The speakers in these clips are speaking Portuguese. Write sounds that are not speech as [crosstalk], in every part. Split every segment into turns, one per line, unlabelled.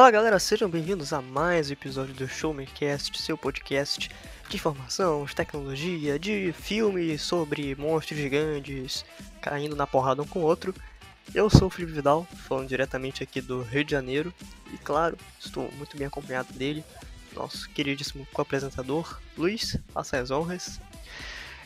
Fala galera, sejam bem-vindos a mais um episódio do Show Me Cast, seu podcast de informação, de tecnologia, de filmes sobre monstros gigantes caindo na porrada um com o outro. Eu sou o Felipe Vidal, falando diretamente aqui do Rio de Janeiro, e claro, estou muito bem acompanhado dele, nosso queridíssimo co-apresentador, Luiz, faça as honras.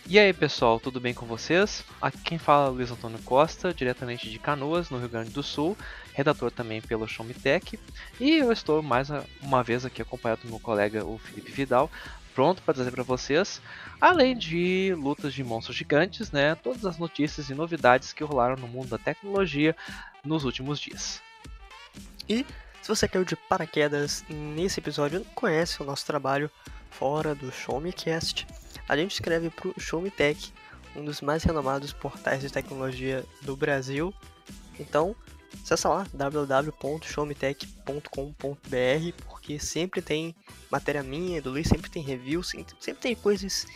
E aí pessoal, tudo bem com vocês? Aqui quem fala é Luiz Antônio Costa, diretamente de Canoas, no Rio Grande do Sul, redator também pelo Show Me Tech, e eu estou mais uma vez aqui acompanhado do meu colega o Felipe Vidal, pronto para trazer para vocês, além de lutas de monstros gigantes, né, todas as notícias e novidades que rolaram no mundo da tecnologia nos últimos dias.
E se você caiu de paraquedas nesse episódio não conhece o nosso trabalho fora do Show Me Cast, a gente escreve para o Show Me Tech, um dos mais renomados portais de tecnologia do Brasil. Então, acessa lá www.showmetech.com.br porque sempre tem matéria minha, do Luiz, sempre tem reviews, sempre tem coisas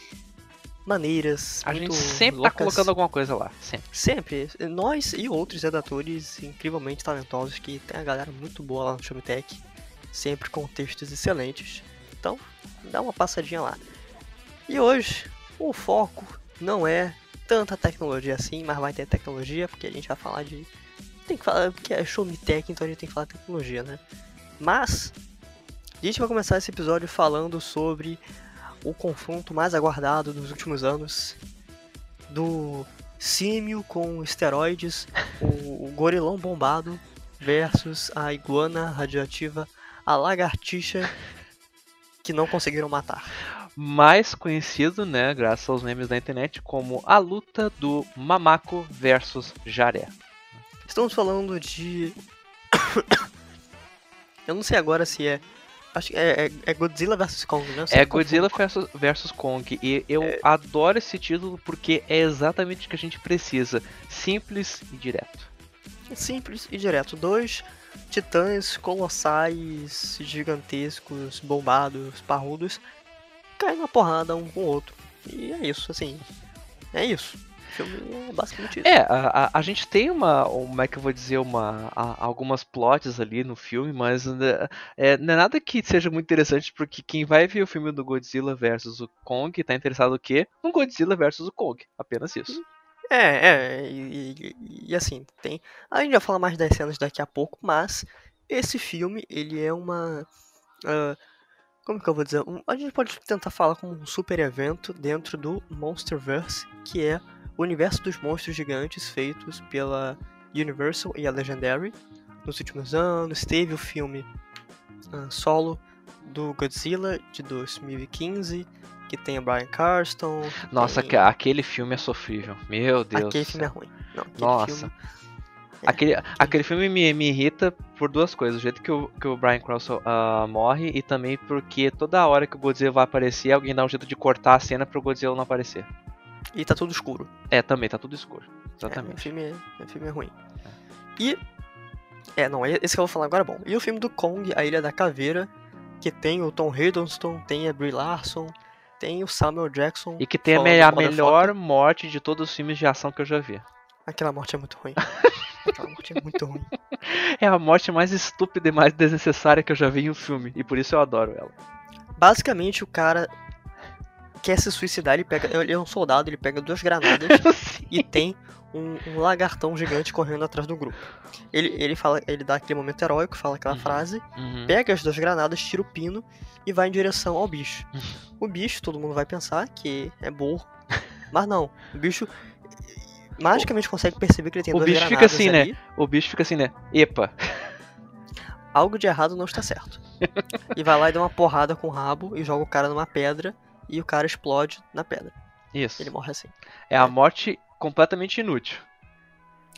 maneiras.
A gente sempre
loucas.
tá colocando alguma coisa lá, sempre.
Sempre. Nós e outros redatores incrivelmente talentosos que tem a galera muito boa lá no Showmetech, sempre com textos excelentes. Então, dá uma passadinha lá. E hoje, o foco não é tanta tecnologia assim, mas vai ter tecnologia, porque a gente vai falar de. Tem que falar, porque é Showmetech, então a gente tem que falar tecnologia, né? Mas, a gente vai começar esse episódio falando sobre o confronto mais aguardado dos últimos anos do símio com esteroides, o, o gorilão bombado versus a iguana radioativa, a lagartixa que não conseguiram matar.
Mais conhecido, né, graças aos memes da internet, como a luta do Mamaco versus Jaré.
Estamos falando de. [coughs] Eu não sei agora se é. Acho que é, é- é Godzilla vs Kong, né?
É Godzilla versus Kong e eu adoro esse título porque é exatamente o que a gente precisa, simples e direto.
É Simples e direto. Dois titãs colossais, gigantescos, bombados, parrudos, caem na porrada um com o outro. E é isso, assim. É isso. O filme é basicamente isso.
É, a, a, a gente tem uma, como é que eu vou dizer, uma, a- algumas plots ali no filme, mas né, é, não é nada que seja muito interessante, porque quem vai ver o filme do Godzilla versus o Kong tá interessado no quê? No Godzilla versus o Kong, apenas isso.
É, é, e, e- e assim, tem. A gente vai falar mais das cenas daqui a pouco, mas esse filme, ele é uma. ah, como que eu vou dizer? Um- a gente pode tentar falar como um super evento dentro do Monsterverse, que é o universo dos monstros gigantes feitos pela Universal e a Legendary nos últimos anos. Teve o filme ah, solo do Godzilla de 2015, que tem o Brian Carston.
Nossa,
tem-
que- aquele filme é sofrível, meu Deus
Aquele filme é ruim. Não, aquele
Nossa.
filme.
Aquele, aquele filme me, me irrita por duas coisas. O jeito que o, que o Brian Cranston ah, morre e também porque toda hora que o Godzilla vai aparecer, alguém dá um jeito de cortar a cena pro Godzilla não aparecer.
E tá tudo escuro.
É, também, tá tudo escuro.
É, o
Exatamente.
filme, é- o filme é ruim. E. É, não, esse que eu vou falar agora é bom. E o filme do Kong, A Ilha da Caveira, que tem o Tom Hiddleston, tem a Brie Larson, tem o Samuel Jackson.
E que tem a, me- a melhor morte de todos os filmes de ação que eu já vi.
Aquela morte é muito ruim. [laughs] Aquela morte é muito ruim.
É a morte mais estúpida e mais desnecessária que eu já vi em um filme. E por isso eu adoro ela.
Basicamente, o cara quer se suicidar, ele pega. Ele é um soldado, ele pega duas granadas [laughs] e tem um, um lagartão gigante correndo atrás do grupo. Ele, ele fala, ele dá aquele momento heróico, fala aquela
Uhum.
frase,
Uhum.
pega as duas granadas, tira o pino e vai em direção ao bicho. [laughs] O bicho, todo mundo vai pensar que é burro, mas não. O bicho magicamente consegue perceber que ele tem
O
duas
bicho fica assim, né?
ali.
O bicho fica assim, né? Epa.
Algo de errado não está certo. [laughs] e vai lá e dá uma porrada com o rabo e joga o cara numa pedra e o cara explode na pedra.
Isso.
Ele morre assim.
É a morte completamente inútil.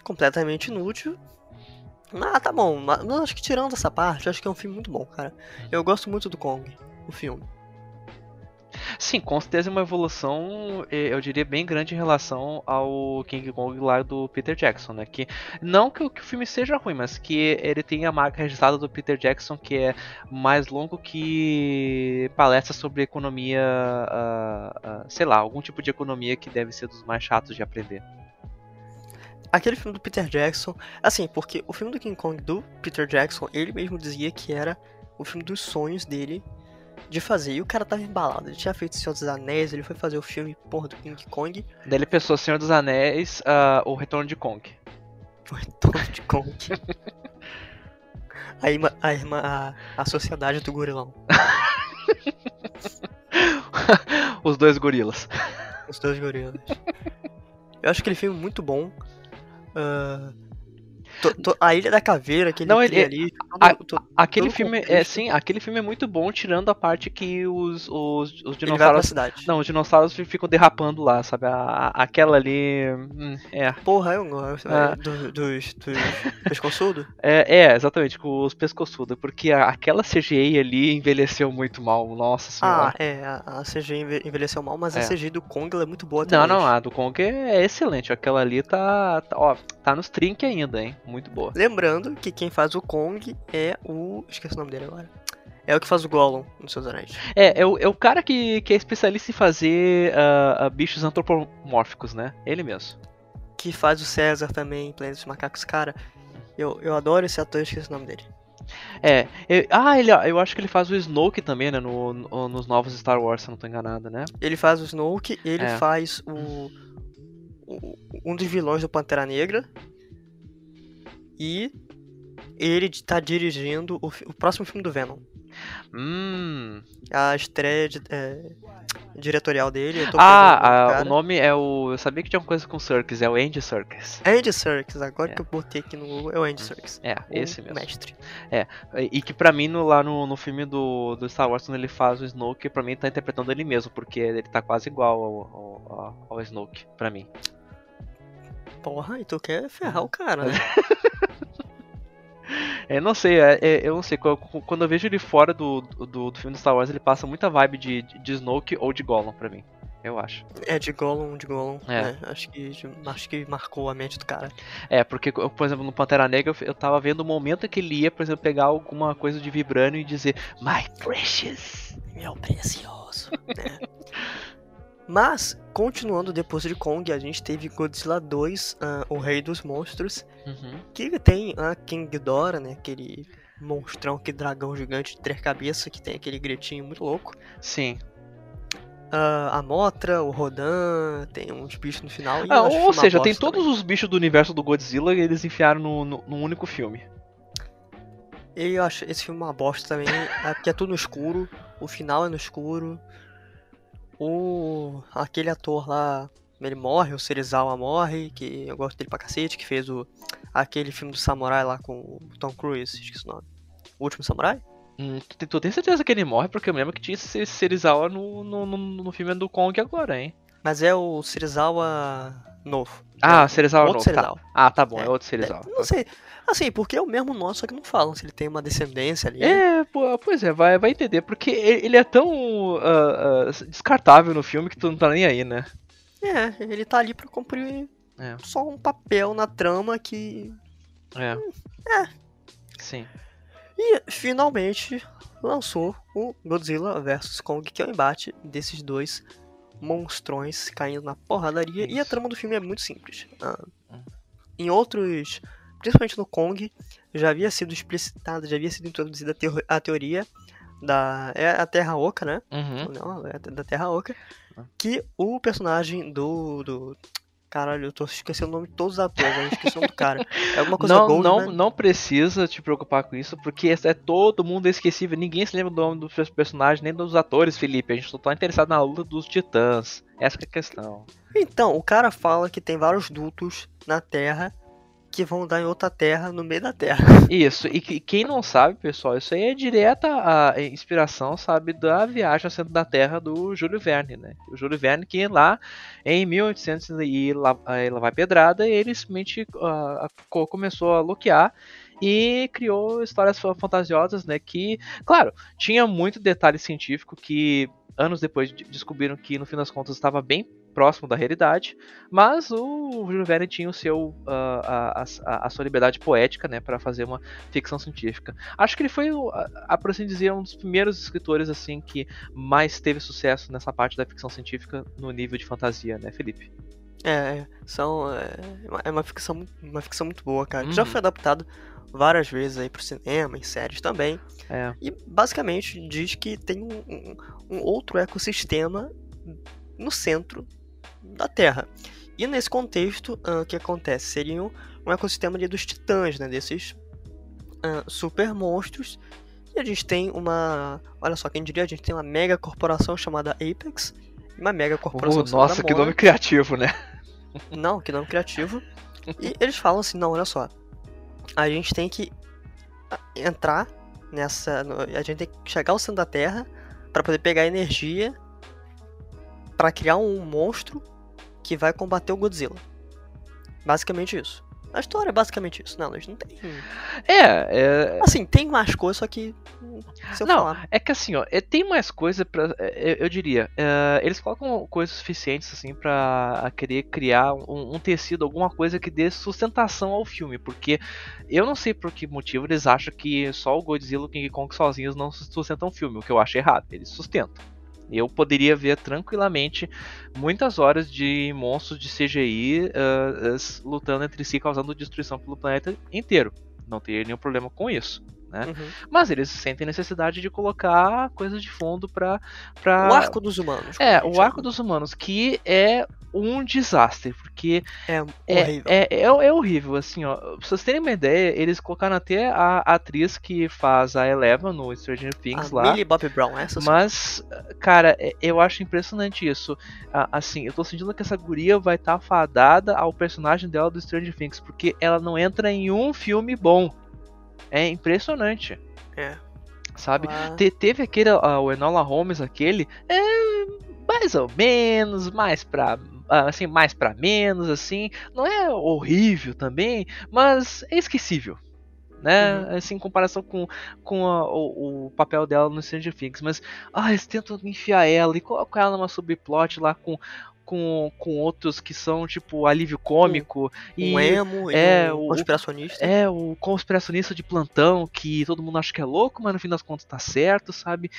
completamente inútil. Ah, tá bom. Mas acho que tirando essa parte, acho que é um filme muito bom, cara. Eu gosto muito do Kong, o filme.
Sim, com certeza é uma evolução, eh, eu diria, bem grande em relação ao King Kong lá do Peter Jackson, né? Que não que o, que o filme seja ruim, mas que ele tem a marca registrada do Peter Jackson, que é mais longo que palestras sobre economia, ah, ah, sei lá, algum tipo de economia que deve ser dos mais chatos de aprender.
aquele filme do Peter Jackson, assim, porque o filme do King Kong do Peter Jackson, ele mesmo dizia que era o filme dos sonhos dele de fazer. E o cara tava embalado. Ele tinha feito Senhor dos Anéis, ele foi fazer o filme, porra, do King Kong.
Daí ele pensou Senhor dos Anéis, uh, o Retorno de Kong. [laughs]
O Retorno de Kong. a, irmã, a, irmã, a, a Sociedade do Gorilão. [laughs]
Os dois gorilas.
Os dois gorilas. Eu acho aquele filme muito bom. Uh, to, to, a Ilha da Caveira, aquele
Não, ele,
ali.
a, todo, aquele todo filme é sim, aquele filme é muito bom, tirando a parte que os, os, os dinossauros. Não, os dinossauros ficam derrapando lá, sabe? A, a, aquela ali. Hum, é.
Porra, eu gosto. É. Do, dos dos [laughs] pescoçudos?
É, é, exatamente, com os pescoçudos. Porque a, aquela CGI ali envelheceu muito mal, nossa senhora.
Ah, é, a, a CGI envelheceu mal, mas é. a CGI do Kong é muito boa
também. Não, não, a do Kong é excelente. Aquela ali tá. tá ó, tá nos trinques ainda, hein? Muito boa.
Lembrando que quem faz o Kong é o. Esqueci o nome dele agora. É o que faz o Gollum nos seus anéis.
É, é o, é o cara que, que é especialista em fazer uh, uh, bichos antropomórficos, né? Ele mesmo.
Que faz o César também em Planeta dos Macacos. Cara, eu, eu adoro esse ator, esqueci o nome dele.
É, eu, ah, ele, eu acho que ele faz o Snoke também, né? No, no, nos novos Star Wars, se eu não tô enganado, né?
Ele faz o Snoke, ele é. faz o, o, um dos vilões do Pantera Negra. E ele tá dirigindo o, o próximo filme do Venom.
Hum.
A estreia de, é, diretorial dele.
ah, a, o nome é o. Eu sabia que tinha uma coisa com Circus, é o Andy Circus.
Andy Circus, agora é. que eu botei aqui no Google, é o Andy Circus.
É, esse mesmo.
Mestre.
É, e que pra mim, no, lá no, no filme do, do Star Wars, quando ele faz o Snoke, pra mim tá interpretando ele mesmo, porque ele tá quase igual ao, ao, ao Snoke, pra mim.
Porra, e tu quer ferrar o cara, né? [laughs]
É, não sei, é, é, eu não sei. Quando eu vejo ele fora do, do, do, filme do Star Wars, ele passa muita vibe de, de Snoke ou de Gollum pra mim. Eu acho.
É, de Gollum, de Gollum. É. Né? Acho, que, acho que marcou a mente do cara.
É, porque, por exemplo, no Pantera Negra, eu tava vendo o momento que ele ia, por exemplo, pegar alguma coisa de vibrânio e dizer My precious!
Meu precioso. né? [laughs] Mas, continuando depois de Kong, a gente teve Godzilla 2, uh, ah, o Rei dos Monstros, uhum. que tem a King Ghidorah, né, aquele monstrão, aquele dragão gigante de três cabeças, que tem aquele gritinho muito louco.
Sim.
Uh, a Motra, o Rodan, tem uns bichos no final.
Ah, ou seja, tem todos os bichos do universo do Godzilla e eles enfiaram no, no, num único filme.
E eu acho esse filme uma bosta também, é porque é tudo no escuro, o final é no escuro. O. aquele ator lá. Ele morre, o Serizawa morre, que eu gosto dele pra cacete, que fez o. aquele filme do samurai lá com o Tom Cruise, esqueci o nome. O último samurai?
Hum, tu, tem certeza que ele morre? Porque eu lembro que tinha esse Serizawa no, no, no, no filme do Kong agora, hein?
Mas é o Serizawa novo.
Ah, Serizawa outro novo. Tá. Serizawa. Tá. Ah, tá bom, é, é outro Serizawa.
É, não sei. Assim, porque é o mesmo nosso, só que não falam se ele tem uma descendência ali.
É, pô, pois é, vai, vai entender. Porque ele é tão uh, uh, descartável no filme que tu não tá nem aí, né?
É, ele tá ali pra cumprir é. só um papel na trama que.
É.
Hum, é.
Sim.
E finalmente lançou o Godzilla vs Kong, que é o embate desses dois monstrões caindo na porradaria. Isso. E a trama do filme é muito simples. Ah, hum. Em outros principalmente no Kong, já havia sido explicitada, já havia sido introduzida a, teoria da é a Terra Oca, né?
Uhum.
Não, é da Terra Oca, que o personagem do, do Caralho, eu tô esquecendo o nome de todos os atores, eu esqueci o nome do cara. É alguma coisa
não,
Gold,
não,
né?
não precisa te preocupar com isso, porque é todo mundo esquecível. Ninguém se lembra do nome dos personagens, nem dos atores, Felipe. A gente só tá interessado na luta dos titãs. Essa é a questão.
Então, o cara fala que tem vários dutos na Terra que vão dar em outra terra no meio da terra.
Isso, e que, quem não sabe, pessoal, isso aí é direta a inspiração, sabe, da viagem ao centro da Terra do Júlio Verne, né? O Júlio Verne que lá em 1800 e lá, lá vai pedrada, ele simplesmente uh, começou a loquear e criou histórias fantasiosas, né, que, claro, tinha muito detalhe científico que anos depois descobriram que no fim das contas estava bem próximo da realidade, mas o Júlio Verne tinha o seu, uh, a, a, a, sua liberdade poética né, para fazer uma ficção científica. Acho que ele foi, a, por assim dizer, um dos primeiros escritores assim que mais teve sucesso nessa parte da ficção científica no nível de fantasia, né, Felipe?
É, é, são, é, é uma ficção, uma ficção muito boa, cara.
Uhum.
Já foi adaptado várias vezes aí pro cinema, em séries também.
É.
E basicamente diz que tem um, um- um outro ecossistema no centro da Terra. E nesse contexto, ah, o que acontece? Seria um, um ecossistema ali dos titãs, né? Desses ah, super monstros. E a gente tem uma. Olha só, quem diria? A gente tem uma mega corporação chamada Apex. E uma mega corporação
Uh,
chamada
nossa, que nome criativo, né? [laughs]
Não, que nome criativo. E eles falam assim, não, olha só. A gente tem que ah, entrar nessa. A gente tem que chegar ao centro da Terra para poder pegar energia para criar um monstro que vai combater o Godzilla. Basicamente isso. A história é basicamente isso. Não, a gente não tem.
É, é,
Assim, tem mais coisa, só que. Se eu
Não,
falar.
é que assim, ó, é- tem mais coisa pra. é, Eu diria, é, eles colocam coisas suficientes, assim, pra querer criar um, um tecido, alguma coisa que dê sustentação ao filme, porque eu não sei por que motivo eles acham que só o Godzilla e o King Kong sozinhos não sustentam o filme, o que eu acho errado, eles sustentam. Eu poderia ver tranquilamente muitas horas de monstros de CGI ah, as- lutando entre si, causando destruição pelo planeta inteiro. Não teria nenhum problema com isso. né?
Uhum.
Mas eles sentem necessidade de colocar coisas de fundo pra. pra...
O arco dos humanos.
É, o arco dos humanos, que é um desastre, porque
É
é,
horrível.
é, é, é horrível, assim, ó. Pra vocês terem uma ideia, eles colocaram até a atriz que faz a Eleven no Stranger Things
a
lá.
Millie Bobby Brown, essa.
Mas, cara, é- eu acho impressionante isso. Assim, eu tô sentindo que essa guria vai estar fadada ao personagem dela do Stranger Things, porque ela não entra em um filme bom. É impressionante,
É.
sabe? Te- teve aquele, ah, o Enola Holmes, aquele, é mais ou menos, mais pra. Ah, Assim, mais pra menos, assim. Não é horrível também, mas é esquecível. Né?
Uhum.
Assim, em comparação com, com a- o, o papel dela no Stranger Things. Mas, ah, eles tentam enfiar ela e colocam ela numa subplot lá com, com, com outros que são, tipo, alívio cômico. e
um emo
é,
um
o-
conspiracionista.
é, o conspiracionista de plantão que todo mundo acha que é louco, mas no fim das contas tá certo, sabe?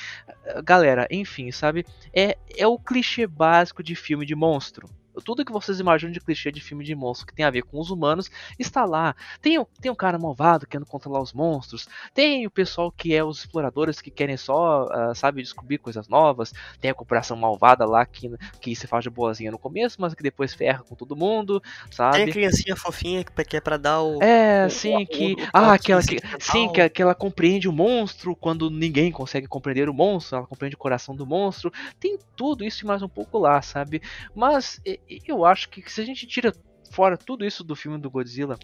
Galera, enfim, sabe? É, é o clichê básico de filme de monstro. Tudo que vocês imaginam de clichê de filme de monstro que tem a ver com os humanos está lá. Tem o, tem o cara malvado querendo controlar os monstros. Tem o pessoal que é os exploradores que querem só, ah, sabe, descobrir coisas novas. Tem a corporação malvada lá que, que se faz de boazinha no começo, mas que depois ferra com todo mundo, sabe?
Tem a criancinha fofinha que é pra dar o.
É,
o-
sim,
o-
que.
o
ah, aquela que. Sim, que, que ela compreende o monstro quando ninguém consegue compreender o monstro, ela compreende o coração do monstro. Tem tudo isso e mais um pouco lá, sabe? Mas e- eu acho que se a gente tira fora tudo isso do filme do Godzilla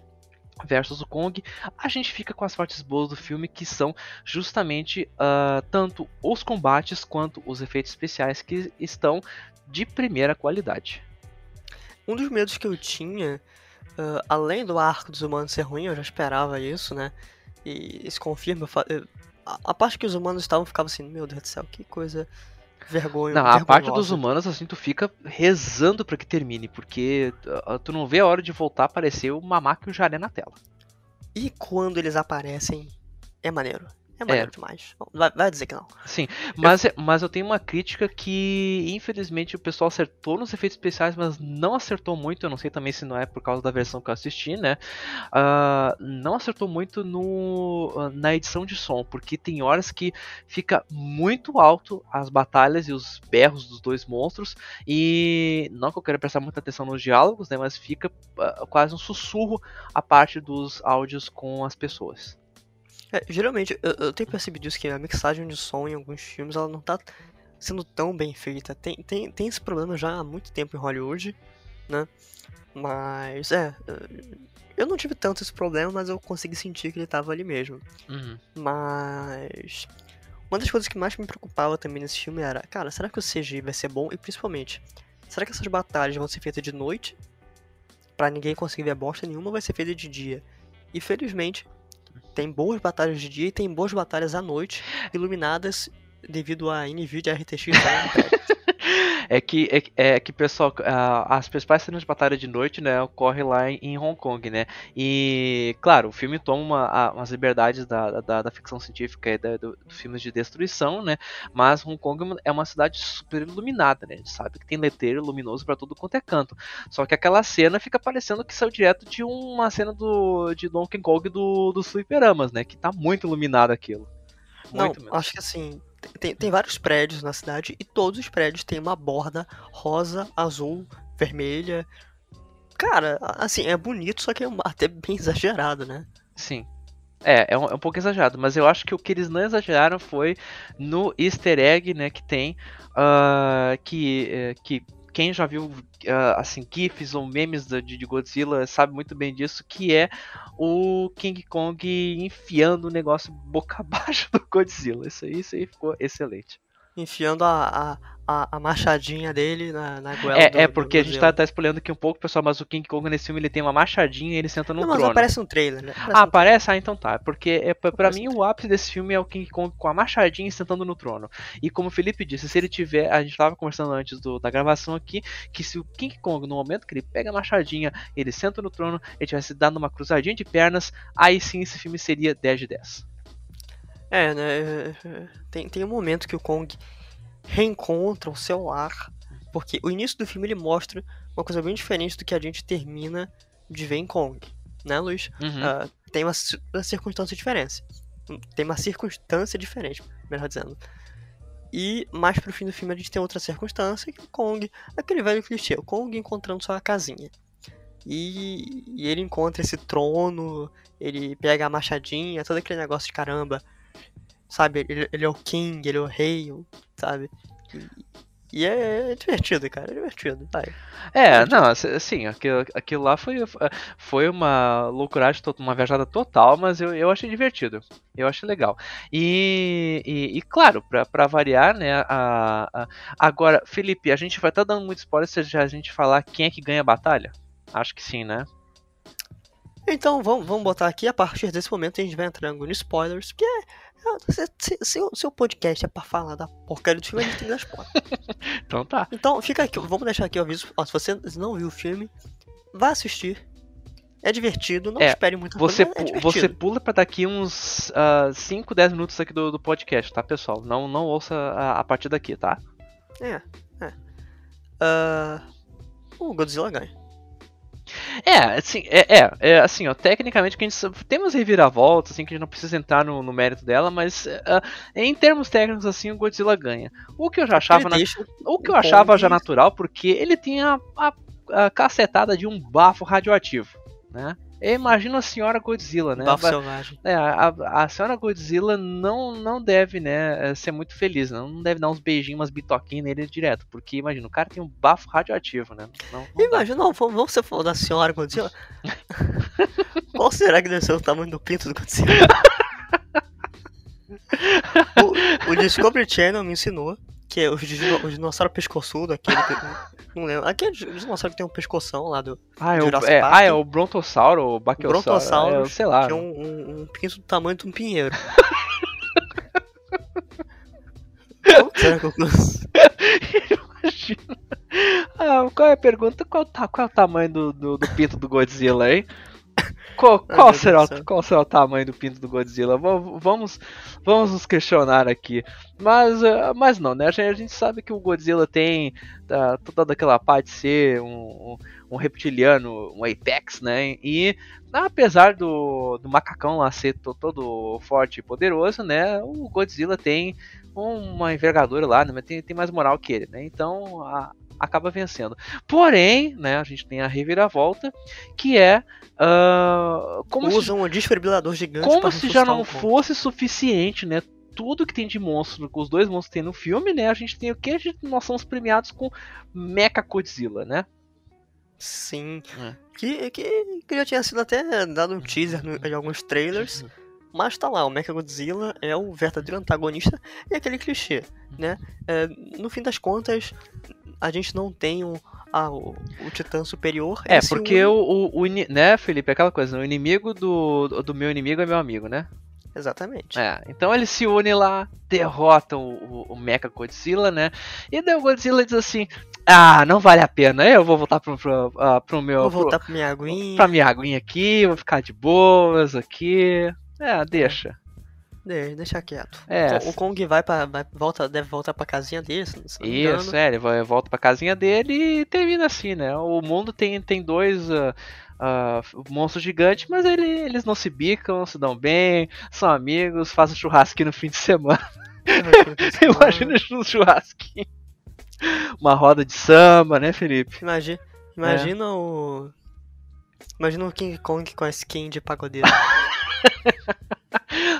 versus o Kong, a gente fica com as partes boas do filme que são justamente ah, tanto os combates quanto os efeitos especiais que estão de primeira qualidade.
Um dos medos que eu tinha, ah, além do arco dos humanos ser ruim, eu já esperava isso, né? E isso confirma. eu- a, a parte que os humanos estavam ficava assim, meu Deus do céu, que coisa vergonha.
Não, a parte dos
vergonhosa.
humanos, assim, tu fica rezando pra que termine, porque ah, tu não vê a hora de voltar a aparecer o Mamaco e o Jaré na tela.
E quando eles aparecem, é maneiro. É maneiro demais. Não, Vai, vai dizer que não.
Sim, mas, mas eu tenho uma crítica que, infelizmente, o pessoal acertou nos efeitos especiais, mas não acertou muito. Eu não sei também se não é por causa da versão que eu assisti, né? Ah, não acertou muito no, ah, na edição de som, porque tem horas que fica muito alto as batalhas e os berros dos dois monstros. E não que eu quero prestar muita atenção nos diálogos, né? Mas fica ah, quase um sussurro a parte dos áudios com as pessoas.
É, geralmente, eu, eu tenho percebido isso, que a mixagem de som em alguns filmes, ela não tá sendo tão bem feita. Tem, tem, tem esse problema já há muito tempo em Hollywood, né? Mas, é, eu não tive tanto esse problema, mas eu consegui sentir que ele tava ali mesmo.
Uhum.
Mas, uma das coisas que mais me preocupava também nesse filme era, cara, será que o CGI vai ser bom? E principalmente, será que essas batalhas vão ser feitas de noite? Pra ninguém conseguir ver bosta nenhuma, vai ser feita de dia? E felizmente, tem boas batalhas de dia e tem boas batalhas à noite, iluminadas devido a NVIDIA RTX. [laughs]
É que, é, é que pessoal, as principais cenas de batalha de noite, né, ocorre lá em, em Hong Kong, né? E, claro, o filme toma uma, umas liberdades da, da, da ficção científica e da, do, do filmes de destruição, né? Mas Hong Kong é uma cidade super iluminada, né? A gente sabe que tem letreiro luminoso para todo quanto é canto. Só que aquela cena fica parecendo que saiu direto de uma cena do de Donkey Kong do, do Fliperamas, né? Que tá muito iluminado aquilo.
Muito Não, mesmo. acho que assim, tem, tem vários prédios na cidade e todos os prédios têm uma borda rosa, azul, vermelha. Cara, assim, é bonito, só que é até bem exagerado, né?
Sim. É, é um, é um, pouco exagerado, mas eu acho que o que eles não exageraram foi no easter egg, né, que tem, uh, que, uh, que quem já viu uh, assim gifs ou memes de, de Godzilla sabe muito bem disso, que é o King Kong enfiando o negócio boca [laughs] abaixo do Godzilla. Isso aí, isso aí ficou excelente.
Enfiando a, a, a, machadinha dele na, na goela
É, do, é porque a gente tá, tá aqui um pouco, pessoal, mas o King Kong nesse filme ele tem uma machadinha e ele senta no não, trono. Mas
aparece um trailer, né?
Aparece ah, um aparece? Trailer. Ah, então tá. Porque é, pra mim o ápice desse filme é o King Kong com a machadinha sentando no trono. E como o Felipe disse, se ele tiver. A gente tava conversando antes do, da gravação aqui, que se o King Kong, no momento que ele pega a machadinha, ele senta no trono, ele tivesse dado uma cruzadinha de pernas, aí sim esse filme seria 10 de 10.
É, né? Tem, tem um momento que o Kong reencontram seu lar, porque o início do filme ele mostra uma coisa bem diferente do que a gente termina de ver em Kong, né, Luiz? Uhum. Uh, tem uma, uma circunstância diferente. Tem uma circunstância diferente, melhor dizendo. E mais pro fim do filme a gente tem outra circunstância, que o Kong, aquele velho clichê, o Kong encontrando sua casinha. E, e, ele encontra esse trono, ele pega a machadinha, todo aquele negócio de caramba, sabe? Ele, ele é o king, ele é o rei, sabe? E, e é, é, divertido, cara, é divertido. Vai.
É, não, assim, aquilo, aquilo lá foi, foi uma loucuragem, uma viajada total, mas eu, eu achei divertido. Eu achei legal. E, e, e claro, pra, pra variar, né, a, a, agora, Felipe, a gente vai estar tá dando muito spoiler se a gente falar quem é que ganha a batalha? Acho que sim, né?
Então, vamos, vamos botar aqui, a partir desse momento a gente vai entrando no spoilers, porque se, se, se, se, o podcast é pra falar da porcaria do filme, a gente tem que dar spoiler.
então tá.
Então, fica aqui, vamos deixar aqui o aviso. Ó, se você não viu o filme, vá assistir. É divertido, não é, espere muito
você, coisa, é você pula pra daqui uns uh, 5, 10 minutos aqui do, do podcast, tá, pessoal? Não, não ouça a, a partir daqui, tá?
É, é. Uh, o Godzilla ganha.
É, assim, é, é, é, assim, ó, tecnicamente que a gente temos reviravoltas, assim, que a gente não precisa entrar no, no mérito dela, mas uh, em termos técnicos, assim, o Godzilla ganha. O que eu já achava, na, o que eu achava já natural, porque ele tinha a, a, a cacetada de um bafo radioativo, né? Eu imagino a senhora Godzilla, né?
Bafo selvagem.
É, a, a, senhora Godzilla não, não deve, né, ser muito feliz, né? não deve dar uns beijinhos, umas bitoquinhas nele direto, porque imagina, o cara tem um bafo radioativo, né?
Não, não imagina, não, vamos ser falar da senhora Godzilla. [laughs] Qual será que deve ser o tamanho do pinto do Godzilla? [laughs] o, o Discovery Channel me ensinou que é o, o dinossauro pescoçudo, aquele. Que, não lembro. Aquele dinossauro que tem um pescoção lá do.
Ah, é o, é, ah, é o Brontossauro, o.
Brontossauro,
é, sei lá.
Que é um, um, um pinto do tamanho de um pinheiro. será que eu
Imagina. Ah, qual é a pergunta? Qual, tá, qual é o tamanho do, do, do pinto do Godzilla, hein? Qual, qual, será, o, qual será o tamanho do pinto do Godzilla? Vamos, vamos nos questionar aqui. Mas, eh, mas não, né? A gente, a gente sabe que o Godzilla tem uh, toda aquela parte de ser um, um, reptiliano, um Apex, né? E apesar do, do macacão lá ser todo forte e poderoso, né? O Godzilla tem uma envergadura lá, né? Tem, tem mais moral que ele, né? Então a, acaba vencendo. Porém, né, a gente tem a reviravolta, que é uh, como
usa se, um desfibrilador gigante
como se já não fosse suficiente, né? Tudo que tem de monstro, os dois monstros que tem no filme, né? A gente tem o que? Nós somos premiados com Mecha Godzilla, né?
Sim. É. Que, que, que já tinha sido até dado um teaser em alguns trailers. Uhum. Mas tá lá, o Mechagodzilla é o verdadeiro antagonista e aquele clichê, né? É, no fim das contas, a gente não tem um, ah, o, o titã superior.
É, porque o, o, o, né, Felipe, é aquela coisa, o inimigo do, do meu inimigo é meu amigo, né?
Exatamente.
É, então ele se une lá, derrota o, o, o Mecha Godzilla, né? E daí o Godzilla diz assim: Ah, não vale a pena, eu vou voltar pro, pro, uh, pro meu.
Vou voltar pro, pra minha aguinha.
Pra minha aguinha aqui, vou ficar de boas aqui. É, deixa.
Deixa, deixa quieto.
É.
O Kong vai pra. Vai, volta, deve voltar pra casinha dele. Se não me
Isso, é, ele vai, volta pra casinha dele e termina assim, né? O mundo tem, tem dois. uh, uh, monstros gigantes, mas ele- eles não se bicam, se dão bem, são amigos, fazem churrasquinho no fim de semana. [laughs] [laughs] Imagina um churrasquinho. Uma roda de samba, né, Felipe?
Imagina, imagina o. Imagina o King Kong com a skin de pagodeiro. [laughs]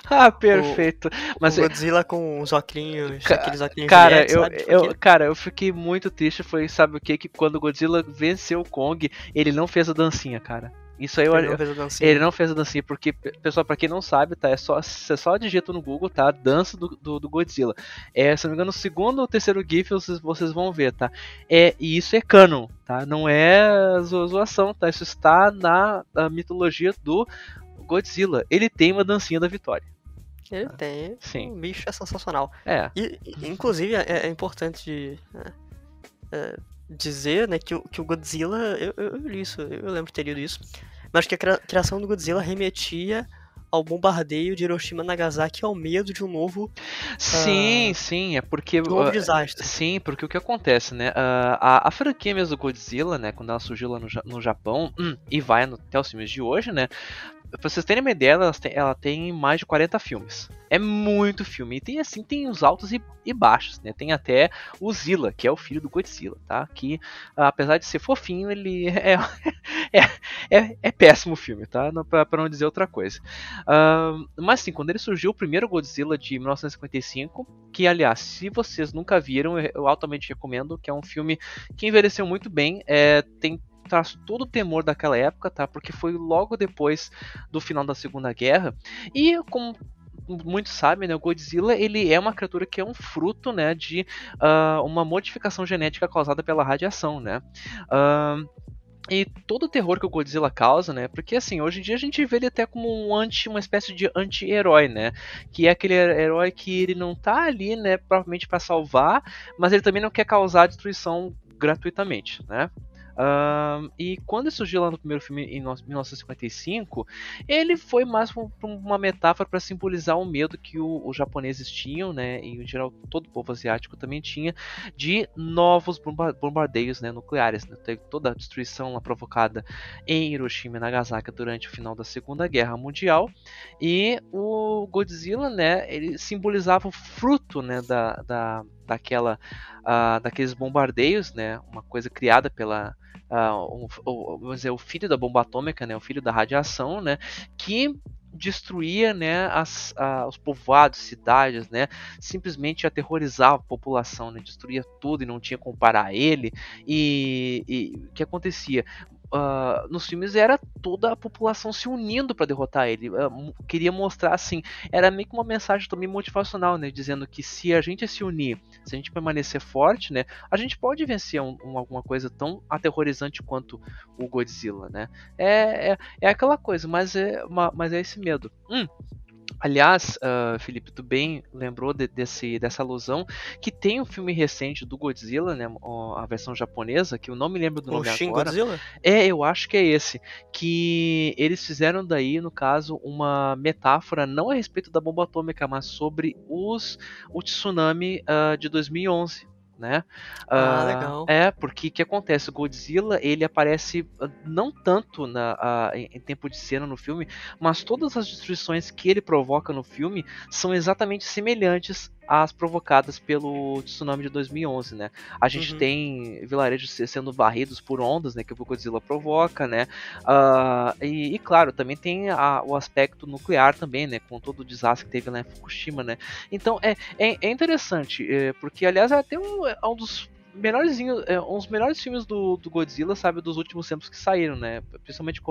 [laughs]
Ah, perfeito. Mas
o Godzilla com os óculos,
Ca-
aqueles óculos
Cara,
gigantes,
eu,
sabe?
eu,
Porque-
cara, eu fiquei muito triste. Foi, sabe o que? Que quando o Godzilla venceu o Kong, ele não fez a dancinha, cara. Isso aí eu,
ele não fez a dancinha.
Ele não fez a dancinha, porque, pe- pessoal, pra quem não sabe, tá? É só, você só digita no Google, tá? Dança do, do, do Godzilla. É, se não me engano, o segundo ou terceiro GIF vocês, vocês vão ver, tá? É, e isso é canon, tá? Não é zo- zoação, tá? Isso está na, na mitologia do Godzilla. Ele tem uma dancinha da vitória.
Ele tem.
Sim.
O bicho é sensacional.
É.
E, inclusive, é, é importante é, é, dizer né, que, o- que o Godzilla. Eu, eu, li isso, eu lembro de ter lido isso. Mas que a cria- criação do Godzilla remetia ao bombardeio de Hiroshima e Nagasaki ao medo de um novo,
Sim, sim, é porque.
de um novo
uh,
desastre.
Sim, porque o que acontece, né? ah, a, a franquia mesmo do Godzilla, né? Quando ela surgiu lá no, no Japão hum, e vai no- até os filmes de hoje, né? Pra vocês terem uma ideia, ela tem, ela tem mais de 40 filmes. É muito filme. E tem assim, tem os altos e, e baixos, né? Tem até o Zilla, que é o filho do Godzilla, tá? Que, apesar de ser fofinho, ele [laughs] é, é, é, é péssimo filme, tá? Não, não dizer outra coisa. Ah, mas sim, quando ele surgiu, o primeiro Godzilla de 1955, que aliás, se vocês nunca viram, eu- eu altamente recomendo, que é um filme que envelheceu muito bem, é, tem traz todo o temor daquela época, tá? Porque foi logo depois do final da Segunda Guerra. E como muitos sabem, né, o Godzilla ele é uma criatura que é um fruto, né, de ah, uma modificação genética causada pela radiação, né? Ah, e todo o terror que o Godzilla causa, né? Porque assim, hoje em dia a gente vê ele até como um anti, uma espécie de anti-herói, né? Que é aquele herói que ele não tá ali, né, provavelmente para salvar, mas ele também não quer causar destruição gratuitamente, né? Ahn, e quando surgiu lá no primeiro filme em no- 1955, ele foi mais um- uma metáfora para simbolizar o medo que os japoneses tinham, né, e em geral todo o povo asiático também tinha, de novos bomba- bombardeios né, nucleares. Né, toda a destruição lá provocada em Hiroshima e Nagasaki durante o final da Segunda Guerra Mundial. E o Godzilla, né, ele simbolizava o fruto né, da, da, daquela, ah, daqueles bombardeios, né, uma coisa criada pela o, o- vamos dizer, o filho da bomba atômica, né, o filho da radiação, né, que destruía né, as, ah, os povoados, cidades, né, simplesmente aterrorizava a população, né, destruía tudo e não tinha como parar ele. E, o que acontecia? Ah, nos filmes era toda a população se unindo para derrotar ele. Ah, queria mostrar assim, era meio que uma mensagem também motivacional, né, dizendo que se a gente se unir, se a gente permanecer forte, né, a gente pode vencer um- um- alguma coisa tão aterrorizante quanto o Godzilla, né? É, é, é aquela coisa, mas é, ma- mas é esse medo. Hum. Aliás, ah, Felipe, tu bem lembrou de- desse, dessa alusão que tem um filme recente do Godzilla, né, a versão japonesa, que eu não me lembro do
O
nome
Shin
agora.
Godzilla?
É, eu acho que é esse. Que eles fizeram daí, no caso, uma metáfora não a respeito da bomba atômica, mas sobre os, o tsunami ah, de 2011. Né?
Ah, legal.
É, porque o que acontece? O Godzilla ele aparece ah, não tanto na, em, em tempo de cena no filme, mas todas as destruições que ele provoca no filme são exatamente semelhantes às provocadas pelo tsunami de 2011, né? A gente
Uhum.
tem vilarejos se- sendo varridos por ondas, né? Que o Godzilla provoca, né? Ah, e, e, claro, também tem a- o aspecto nuclear também, né? Com todo o desastre que teve lá em Fukushima, né? Então é, é, é interessante, é, porque aliás é até um, é um dos melhorzinhos, é, uns melhores filmes do, do Godzilla, sabe, dos últimos tempos que saíram, né? Principalmente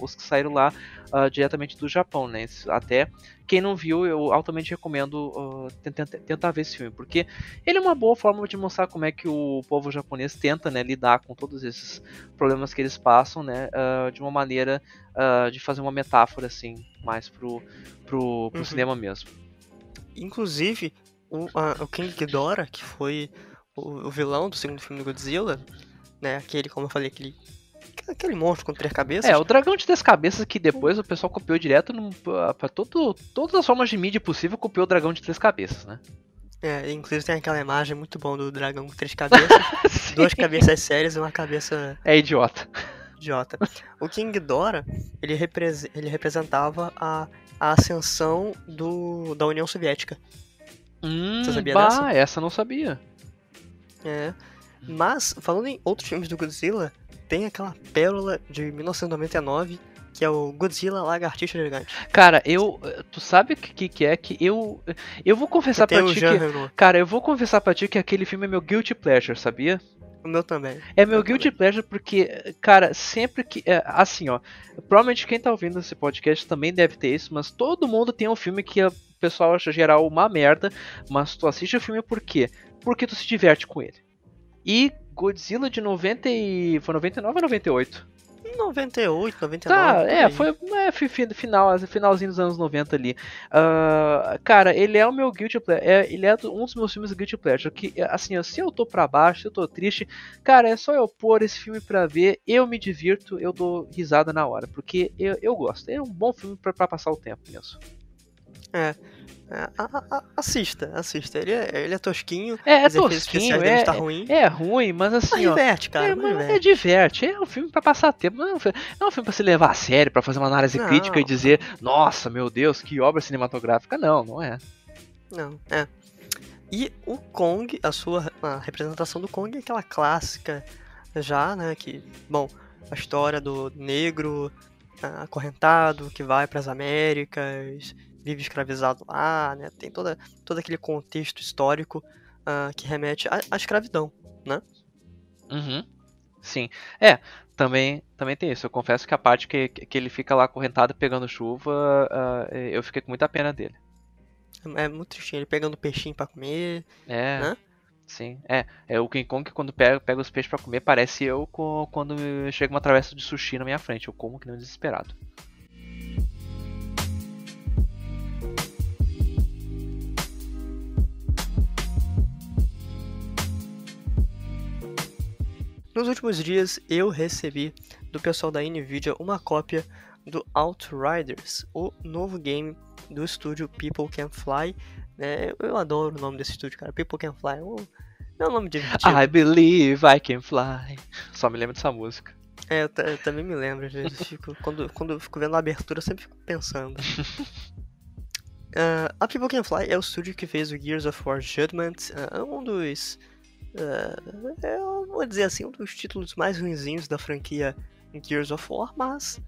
os que saíram lá uh, diretamente do Japão, né? Até quem não viu, eu altamente recomendo uh, tentar, tentar ver esse filme, porque ele é uma boa forma de mostrar como é que o povo japonês tenta, né, lidar com todos esses problemas que eles passam, né, uh, de uma maneira de fazer uma metáfora, assim, mais pro, pro, pro uhum. cinema mesmo.
Inclusive, o, a, o King Ghidorah, que foi o, o, vilão do segundo filme do Godzilla, né? Aquele, como eu falei, aquele. Aquele monstro com três cabeças.
É, o dragão de três cabeças que depois o pessoal copiou direto para todo, todas as formas de mídia possível, copiou o dragão de três cabeças, né?
É, inclusive tem aquela imagem muito bom do dragão com três cabeças, [laughs] duas cabeças sérias e uma cabeça.
É idiota.
Idiota. O King Dora, ele, ele representava a, a ascensão do, da União Soviética.
Hum, Você sabia bah, dessa? essa não sabia.
É. Mas, falando em outros filmes do Godzilla, tem aquela pérola de 1999 que é o Godzilla Lagartixa Gigante.
Cara, eu. Tu sabe o que, que é que eu. Eu vou confessar pra ti que. Cara, eu vou confessar pra ti que aquele filme é meu guilty pleasure, sabia?
O meu também.
É meu guilty também. pleasure porque, cara, sempre que. É, assim, ó. Provavelmente quem tá ouvindo esse podcast também deve ter isso, mas todo mundo tem um filme que o pessoal acha geral uma merda, mas tu assiste o filme por quê? Porque tu se diverte com ele. E Godzilla de 90 e... Foi 99 ou 98?
98, 99.
Tá, é, foi é, final, finalzinho dos anos 90 ali. Uh, cara, ele é o meu guilty pleasure. É, ele é um dos meus filmes guilty pleasure. Que, assim, se eu tô pra baixo, se eu tô triste, cara, é só eu pôr esse filme pra ver, eu me divirto, eu dou risada na hora. Porque eu, eu gosto. É um bom filme pra, pra passar o tempo mesmo.
É. É, assista, assista. Ele é, ele é tosquinho.
É, é tosquinho, é,
tá ruim.
é ruim, mas assim.
Mas diverte, cara.
É,
mas
diverte. é diverte. É um filme pra passar tempo. Não é um filme, não é um filme pra se levar a sério, pra fazer uma análise não. crítica e dizer, nossa, meu Deus, que obra cinematográfica. Não, não é.
Não, é. E o Kong, a sua a representação do Kong é aquela clássica já, né? Que, bom, a história do negro acorrentado que vai para as Américas vive escravizado lá, né? Tem toda, todo aquele contexto histórico uh, que remete à, à, escravidão, né?
Uhum. Sim. É, também, também tem isso. Eu confesso que a parte que, que ele fica lá acorrentado pegando chuva, uh, eu fiquei com muita pena dele.
É, é muito tristinho, ele pegando peixinho para comer,
é.
né?
Sim, é. É o King Kong que quando pega, pega os peixes para comer, parece eu quando chega uma travessa de sushi na minha frente. Eu como que nem um desesperado.
Nos últimos dias eu recebi do pessoal da Nvidia uma cópia do Outriders, o novo game do estúdio People Can Fly. Né? Eu adoro o nome desse estúdio, cara. People Can Fly. É um nome divertido.
I believe I can fly. Só me lembro dessa música.
É, eu, eu também me lembro. Fico, [laughs] quando, quando eu fico vendo a abertura, eu sempre fico pensando. Uh, [laughs] a People Can Fly é o estúdio que fez o Gears of War Judgment, uh, um dos Uh, eu vou dizer assim, um dos títulos mais ruinzinhos da franquia Gears of War, mas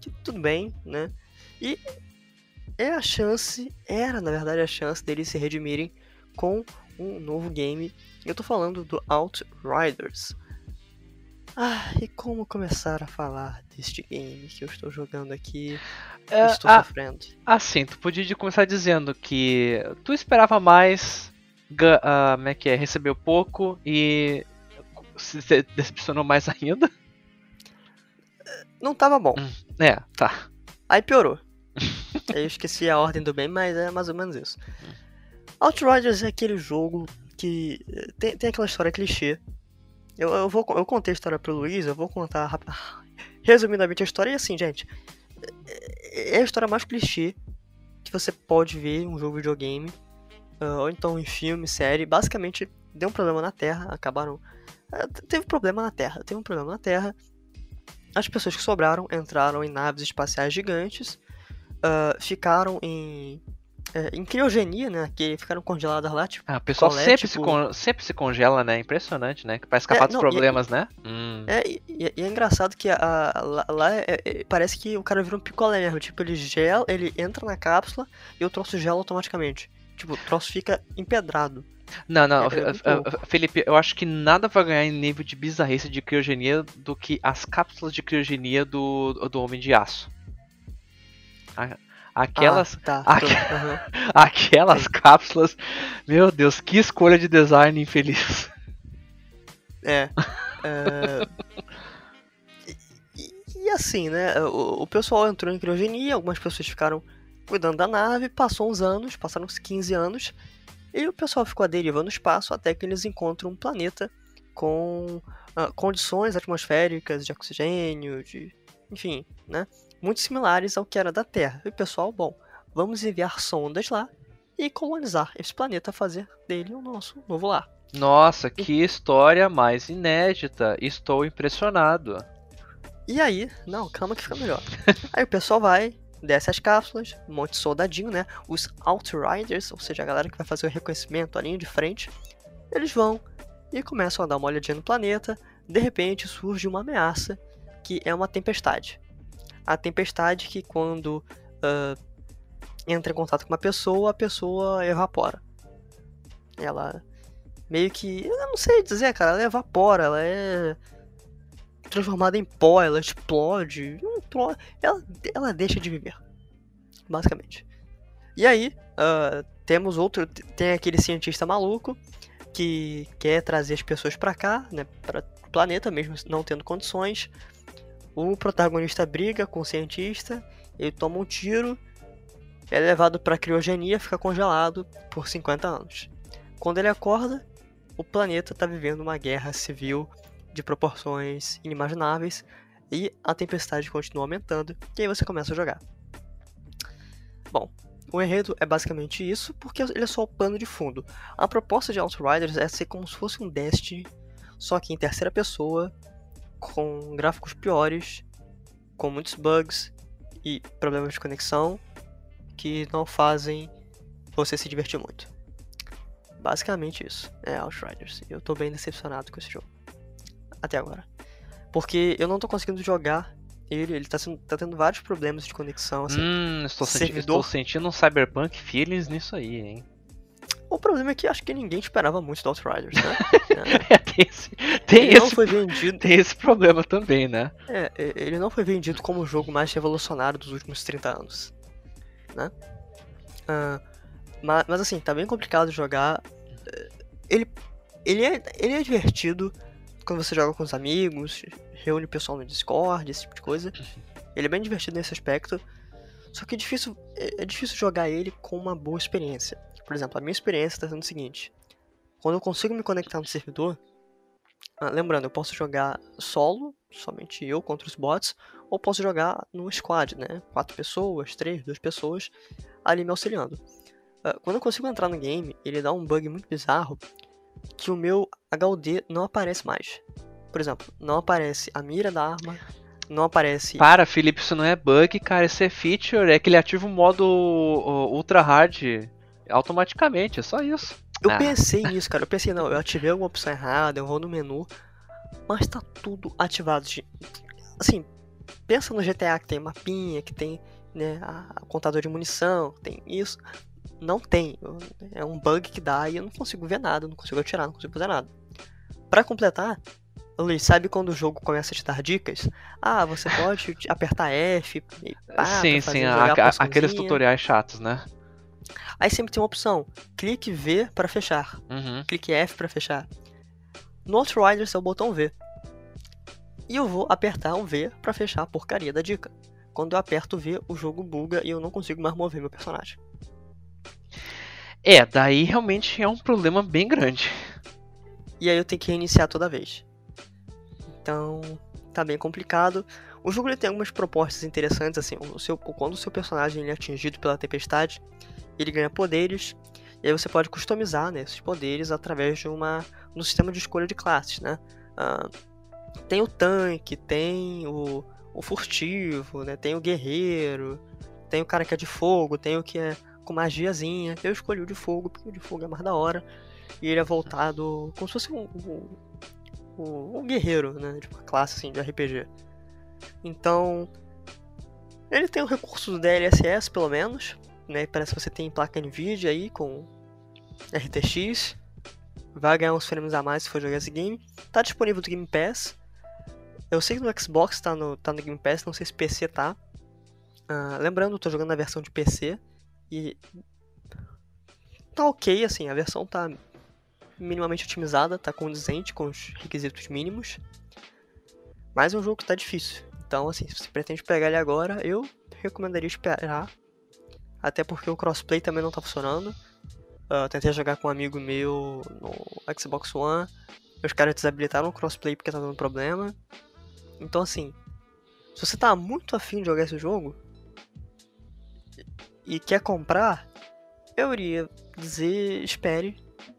que tudo bem, né? E é a chance, era na verdade a chance deles se redimirem com um novo game. Eu tô falando do Outriders. Ah, e como começar a falar deste game que eu estou jogando aqui? É, estou a, sofrendo.
Assim, tu podia começar dizendo que tu esperava mais uh, como é que é, recebeu pouco e se decepcionou mais [laughs] ainda.
Não tava bom.
Hum, é, tá.
Aí piorou. [laughs] eu esqueci a ordem do bem, mas é mais ou menos isso. Outriders é aquele jogo que tem, tem aquela história clichê. Eu, eu, vou, eu contei a história pro Luiz, eu vou contar [laughs] resumidamente a história. E assim, gente, é a história mais clichê que você pode ver em um jogo de videogame ou então em filme, série, basicamente deu um problema na Terra, acabaram. Uh, teve problema na Terra, teve um problema na Terra. As pessoas que sobraram entraram em naves espaciais gigantes, uh, ficaram em é, em criogenia, né? Que ficaram congeladas lá, tipo.
Ah, o pessoal colé, sempre, tipo... se con... sempre se congela, né? Impressionante, né? Pra escapar é, dos problemas,
e,
né? Hum.
É, e, e, é engraçado que a, a, lá, é, é, parece que o cara vira um picolé mesmo. Tipo, ele gela, ele entra na cápsula e o troço gela automaticamente. Tipo, o troço fica empedrado.
Não, não,
É, é muito
F- Felipe, eu acho que nada vai ganhar em nível de bizarrice de criogenia do que as cápsulas de criogenia do, do Homem de Aço. Aquelas,
Ah, tá. tô- [laughs] aham.
aquelas cápsulas, meu Deus, que escolha de design infeliz.
É. [laughs] E, e- e assim, né? O, o pessoal entrou em criogenia, algumas pessoas ficaram cuidando da nave, passou uns anos, passaram uns 15 anos, e o pessoal ficou à deriva no espaço até que eles encontram um planeta com ah, condições atmosféricas de oxigênio, de. enfim, né? Muito similares ao que era da Terra. E o pessoal, bom, vamos enviar sondas lá e colonizar esse planeta, fazer dele o nosso novo lar.
Nossa, que história mais inédita. Estou impressionado.
E aí, não, calma que fica melhor. aí o pessoal vai, desce as cápsulas, um monte de soldadinho, né? Os Outriders, ou seja, a galera que vai fazer o reconhecimento, a linha de frente, eles vão e começam a dar uma olhadinha no planeta. De repente surge uma ameaça, que é uma tempestade. A tempestade que quando ah, entra em contato com uma pessoa, a pessoa evapora. Ela meio que. Eu não sei dizer, cara, ela evapora, ela é transformada em pó, ela explode. Ela, ela deixa de viver. Basicamente. E aí, ah, temos outro. Tem aquele cientista maluco que quer trazer as pessoas pra cá, né? Pra planeta, mesmo não tendo condições. O protagonista briga com o cientista, ele toma um tiro, é levado pra criogenia, fica congelado por 50 anos. Quando ele acorda, o planeta está vivendo uma guerra civil de proporções inimagináveis e a tempestade continua aumentando, e aí você começa a jogar. Bom, o enredo é basicamente isso, porque ele é só o pano de fundo. A proposta de Outriders é ser como se fosse um Destiny, só que em terceira pessoa, com gráficos piores, com muitos bugs e problemas de conexão que não fazem você se divertir muito. Basicamente isso é Outriders. Eu tô bem decepcionado com esse jogo. Até agora. Porque eu não tô conseguindo jogar ele, ele tá, sendo, tá tendo vários problemas de conexão. Assim.
Hum, estou, senti-
servidor.
estou sentindo um cyberpunk feelings nisso aí, hein?
O problema é que acho que ninguém esperava muito do Outriders, né? [laughs]
É, tem esse, tem
ele não
esse,
foi vendido.
tem esse problema também, né?
É, ele não foi vendido como o jogo mais revolucionário dos últimos 30 anos. Né? Ah, mas, mas assim, tá bem complicado jogar. Ele, ele, é, ele é divertido quando você joga com os amigos, reúne o pessoal no Discord, esse tipo de coisa. Ele é bem divertido nesse aspecto. Só que é difícil, é, é difícil jogar ele com uma boa experiência. Por exemplo, a minha experiência está sendo o seguinte: quando eu consigo me conectar no servidor, ah, lembrando, eu posso jogar solo, somente eu contra os bots, ou posso jogar no squad, né? Quatro pessoas, três, duas pessoas ali me auxiliando. Ah, quando eu consigo entrar no game, ele dá um bug muito bizarro que o meu HUD não aparece mais. Por exemplo, não aparece a mira da arma, não aparece.
Para, Felipe, isso não é bug, cara, isso é feature, é que ele ativa o modo ultra hard automaticamente, é só isso.
Eu
Ah.
pensei nisso, cara. Eu pensei, não, eu [laughs] ativei alguma opção errada, eu vou no menu, mas tá tudo ativado. Assim, pensa no GTA que tem mapinha, que tem né, a, a contador de munição, que tem isso. Não tem. É um bug que dá e eu não consigo ver nada, não consigo atirar, não consigo fazer nada. Pra completar, Luiz, sabe quando o jogo começa a te dar dicas? Ah, você [laughs] pode apertar F e pá,
sim, sim, a- aqueles tutoriais chatos, né?
Aí sempre tem uma opção, clique V para fechar
Uhum.
clique F para fechar. No Outriders é o botão V. E eu vou apertar um V para fechar a porcaria da dica. Quando eu aperto o V, o jogo buga e eu não consigo mais mover meu personagem.
É, daí realmente é um problema bem grande.
E aí eu tenho que reiniciar toda vez. Então, tá bem complicado. O jogo ele tem algumas propostas interessantes, assim, o seu, quando o seu personagem ele é atingido pela tempestade, ele ganha poderes, e aí você pode customizar né, esses poderes através de uma um sistema de escolha de classes, né? Ah, tem o tanque, tem o, o furtivo, né? Tem o guerreiro, tem o cara que é de fogo, tem o que é com magiazinha. Eu escolhi o de fogo, porque o de fogo é mais da hora. E ele é voltado como se fosse um, um, um, um guerreiro, né? De uma classe assim, de RPG. Então. Ele tem o recurso do DLSS, pelo menos. né? Parece que você tem placa Nvidia aí com RTX. Vai ganhar uns frames a mais se for jogar esse game. Tá disponível no Game Pass. Eu sei que no Xbox tá no, tá no Game Pass, não sei se PC tá. Uh, lembrando, eu tô jogando na versão de PC. E. Tá ok, assim, a versão tá minimamente otimizada, tá condizente com os requisitos mínimos. Mas é um jogo que tá difícil. Então, assim, se você pretende pegar ele agora, eu recomendaria esperar. Até porque o crossplay também não tá funcionando. Uh, tentei jogar com um amigo meu no Xbox One. Os caras desabilitaram o crossplay porque tá dando problema. Então, assim, se você tá muito afim de jogar esse jogo e quer comprar, eu iria dizer: espere,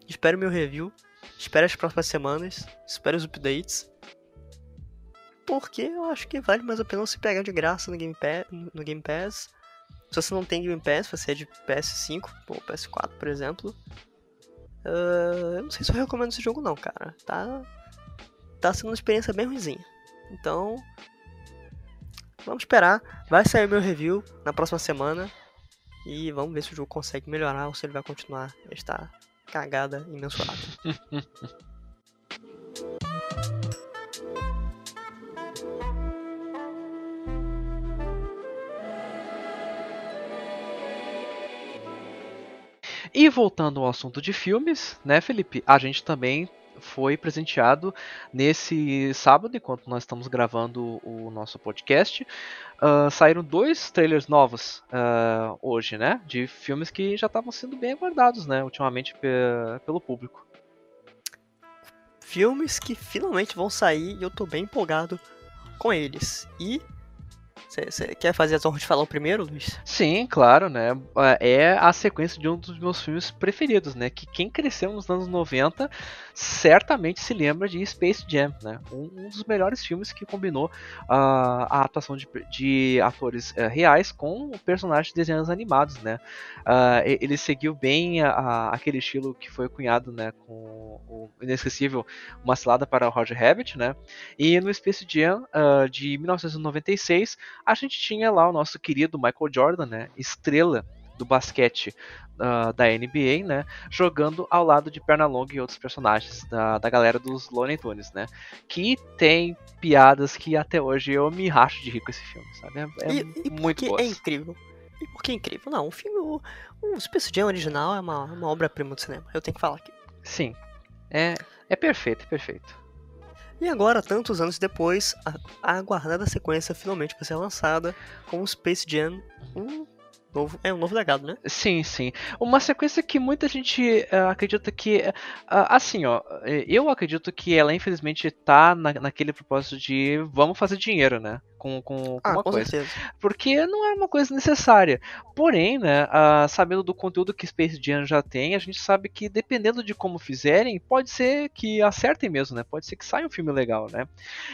espere o meu review, espere as próximas semanas, espere os updates porque eu acho que vale mais a pena você pegar de graça no Game Pass. No Game Pass. Se você não tem Game Pass, você é de PS5 ou PS4, por exemplo. Uh, eu não sei se eu recomendo esse jogo não, cara. Tá, tá sendo uma experiência bem ruimzinha. Então, vamos esperar. Vai sair meu review na próxima semana. E vamos ver se o jogo consegue melhorar ou se ele vai continuar a estar cagada imensurável.
E voltando ao assunto de filmes, né, Felipe? A gente também foi presenteado nesse sábado, enquanto nós estamos gravando o nosso podcast. Uh, saíram dois trailers novos uh, hoje, né? De filmes que já estavam sendo bem aguardados, né? Ultimamente pelo público.
Filmes que finalmente vão sair e eu tô bem empolgado com eles. E você quer fazer as honras de falar o primeiro, Luiz?
Sim, claro, né? É a sequência de um dos meus filmes preferidos, né? Que quem cresceu nos anos 90 certamente se lembra de Space Jam, né? Um, um dos melhores filmes que combinou uh, a atuação de, de atores uh, reais com personagens de desenhos animados, né? Uh, ele seguiu bem a, a, aquele estilo que foi cunhado, né? Com o inesquecível Uma Cilada para o Roger Rabbit, né? E no Space Jam de 1996 a gente tinha lá o nosso querido Michael Jordan, né, estrela do basquete uh, da NBA, né, jogando ao lado de Pernalonga e outros personagens da, da galera dos Looney Tunes, né, que tem piadas que até hoje eu me racho de rir com esse filme, sabe? É, é
e, e muito bom. É incrível. E por que é incrível? Não, o filme, o, o Space Jam original é uma, uma obra-prima do cinema, eu tenho que falar aqui.
Sim, é, é perfeito, é perfeito.
E agora, tantos anos depois, a, aguardada sequência finalmente vai ser lançada com o Space Jam um novo, é um novo legado, né?
Sim, sim. Uma sequência que muita gente uh, acredita que. Uh, assim, ó. Eu acredito que ela, infelizmente, tá na, naquele propósito de vamos fazer dinheiro, né? Com, com,
ah,
uma
com
coisa.
Certeza.
Porque não é uma coisa necessária. Porém, né, sabendo do conteúdo que Space Jam já tem, a gente sabe que dependendo de como fizerem, pode ser que acertem mesmo, né? Pode ser que saia um filme legal, né?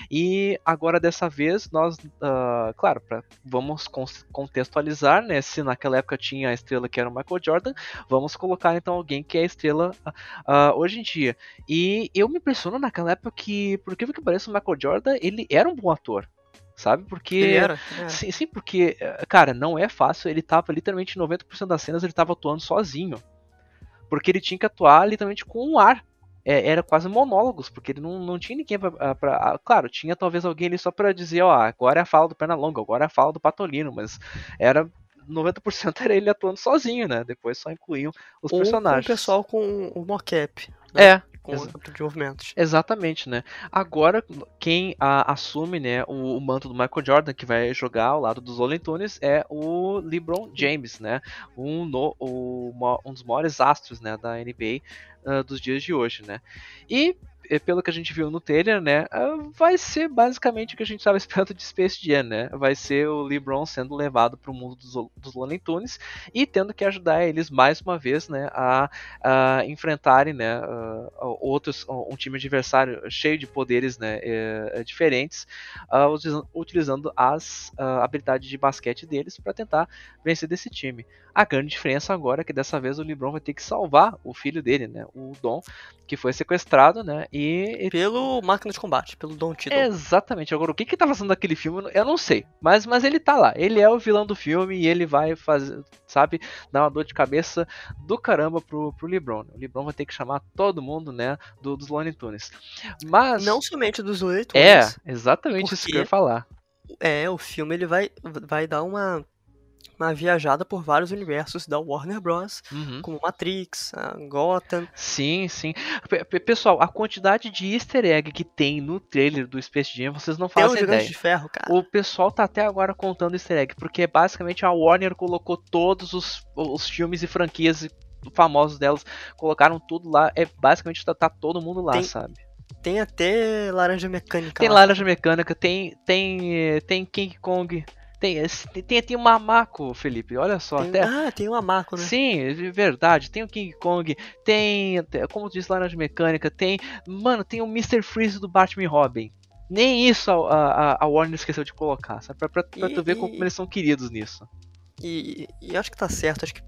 E agora dessa vez nós, uh, claro, pra, vamos contextualizar, né? Se naquela época tinha a estrela que era o Michael Jordan, vamos colocar então alguém que é a estrela uh, hoje em dia. E eu me impressiono naquela época que, por que que parece o Michael Jordan, ele era um bom ator sabe? Porque.
Ele era,
era. Sim, sim, porque, eh, cara, não é fácil. Ele tava literalmente 90% das cenas ele tava atuando sozinho. Porque ele tinha que atuar literalmente com um ar. É, era quase monólogos, porque ele não, não tinha ninguém pra, pra, Claro, tinha talvez alguém ali só pra dizer, ó, agora é a fala do Pernalonga, agora é a fala do Patolino, mas era 90% era ele atuando sozinho, né? Depois só incluíam os
Ou
personagens.
Com o pessoal com o mocap.
Né? É,
com Ex de movimentos.
Exatamente, né? Agora, quem a, assume né, o, o, manto do Michael Jordan, que vai jogar ao lado dos Looney Tunes, é o LeBron James, né? Um, no, o, um dos maiores astros né, da NBA uh, ah, dos dias de hoje, né? E pelo que a gente viu no trailer, né, ah, vai ser basicamente o que a gente estava [laughs] esperando de Space Jam, né? Vai ser o LeBron sendo levado para o mundo dos, dos Looney Tunes e tendo que ajudar eles mais uma vez, né, a, a enfrentarem, né, uh, outros, um time adversário cheio de poderes, né, uh, diferentes, uh, utilizando as habilidades de basquete deles para tentar vencer desse time. A grande diferença agora é que dessa vez o LeBron vai ter que salvar o filho dele, né, o Dom, que foi sequestrado, né, E,
Pelo Máquina de Combate, pelo Don Tiddle.
Exatamente. Agora, o que que tá fazendo naquele filme, eu não sei. Mas, mas ele tá lá. Ele é o vilão do filme e ele vai fazer, sabe, dar uma dor de cabeça do caramba pro, pro LeBron. O LeBron vai ter que chamar todo mundo, né, do, dos Looney Tunes. Mas...
Não somente dos
É,
leitores.
exatamente isso que eu ia
Porque-
falar.
É, o filme ele vai, vai dar uma, uma viajada por vários universos da Warner Bros.
Uhum.
Como Matrix, Gotham.
Sim, sim. Pe- Pessoal, a quantidade de easter egg que tem no trailer do Space Jam, vocês não
Tem
fazem
Gigante
ideia.
de Ferro, cara.
O pessoal tá até agora contando easter egg, porque basicamente a Warner colocou todos os, os filmes e franquias famosos delas, colocaram tudo lá. É basicamente tá, tá todo mundo lá,
Tem-
sabe?
Tem até Laranja Mecânica
Tem
lá.
Laranja Mecânica, tem tem eh, tem King Kong, tem tem, tem o Mamaco, Felipe. Olha só,
Tem-
até
Ah, tem o Amaco, né?
Sim, verdade. Tem o King Kong, tem, como disse Laranja Mecânica, tem. Mano, tem o Mr. Freeze do Batman e Robin. Nem isso a, a, a Warner esqueceu de colocar, sabe? Pra, pra, pra
E-
tu ver como eles são queridos nisso.
E, e acho que tá certo, acho que.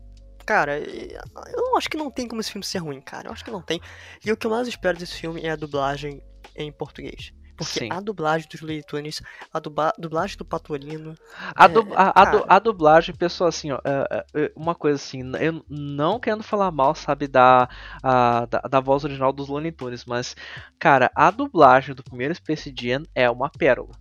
Cara, eu acho que não tem como esse filme ser ruim, cara. Eu acho que não tem. E o que eu mais espero desse filme é a dublagem em português. Porque
Sim.
a dublagem dos Looney Tunes, a dubla- dublagem do Patolino.
A,
É,
du- a, a, du- a dublagem, pessoal, assim, ó, é, é, é, uma coisa assim, eu não querendo falar mal, sabe, da, a- da, da voz original dos Looney Tunes, mas, cara, a dublagem do primeiro Space Jam é uma pérola.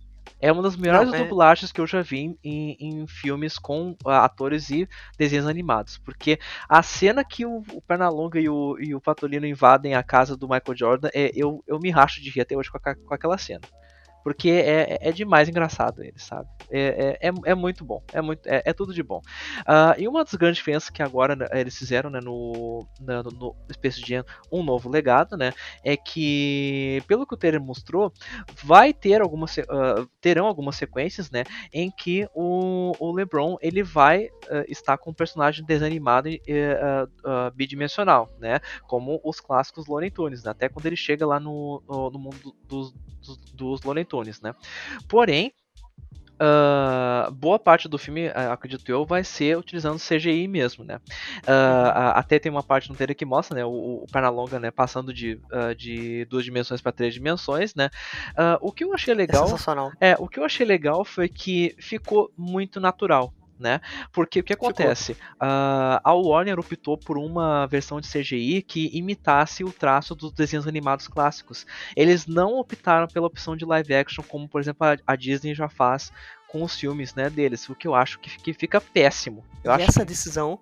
É uma das melhores
Não, é-
dublagens que eu já vi em, em filmes com ah, atores e desenhos animados. Porque a cena que o, o Pernalonga e o, e o Patolino invadem a casa do Michael Jordan, é, eu, eu me racho de rir até hoje com, a- com aquela cena. Porque é, é demais engraçado ele, sabe? É, é, é, é muito bom. É, muito, é, é tudo de bom. Ah, e uma das grandes diferenças que agora né, eles fizeram né, no, na- no, no Space Jam um novo legado, né? É que, pelo que o trailer mostrou, vai ter algumas, ah, terão algumas sequências, né? Em que o, o LeBron ele vai ah, estar com um personagem desanimado e bidimensional, né? Como os clássicos Looney Tunes, né? Até quando ele chega lá no, no, no mundo dos, dos, dos Looney Tunes, né? Porém, ah, boa parte do filme, ah, acredito eu, vai ser utilizando CGI mesmo, né? A- até tem uma parte no trailer que mostra, né, o, o Pernalonga, né, passando de, de duas dimensões para três dimensões, né? O que eu achei
É
legal,
sensacional.
é, o que eu achei legal foi que ficou muito natural. Né? Porque o que acontece? Ah, a Warner optou por uma versão de CGI que imitasse o traço dos desenhos animados clássicos. Eles não optaram pela opção de live action, como por exemplo a, Disney já faz com os filmes né, deles, o que eu acho que, que fica péssimo. Eu
e
acho
essa decisão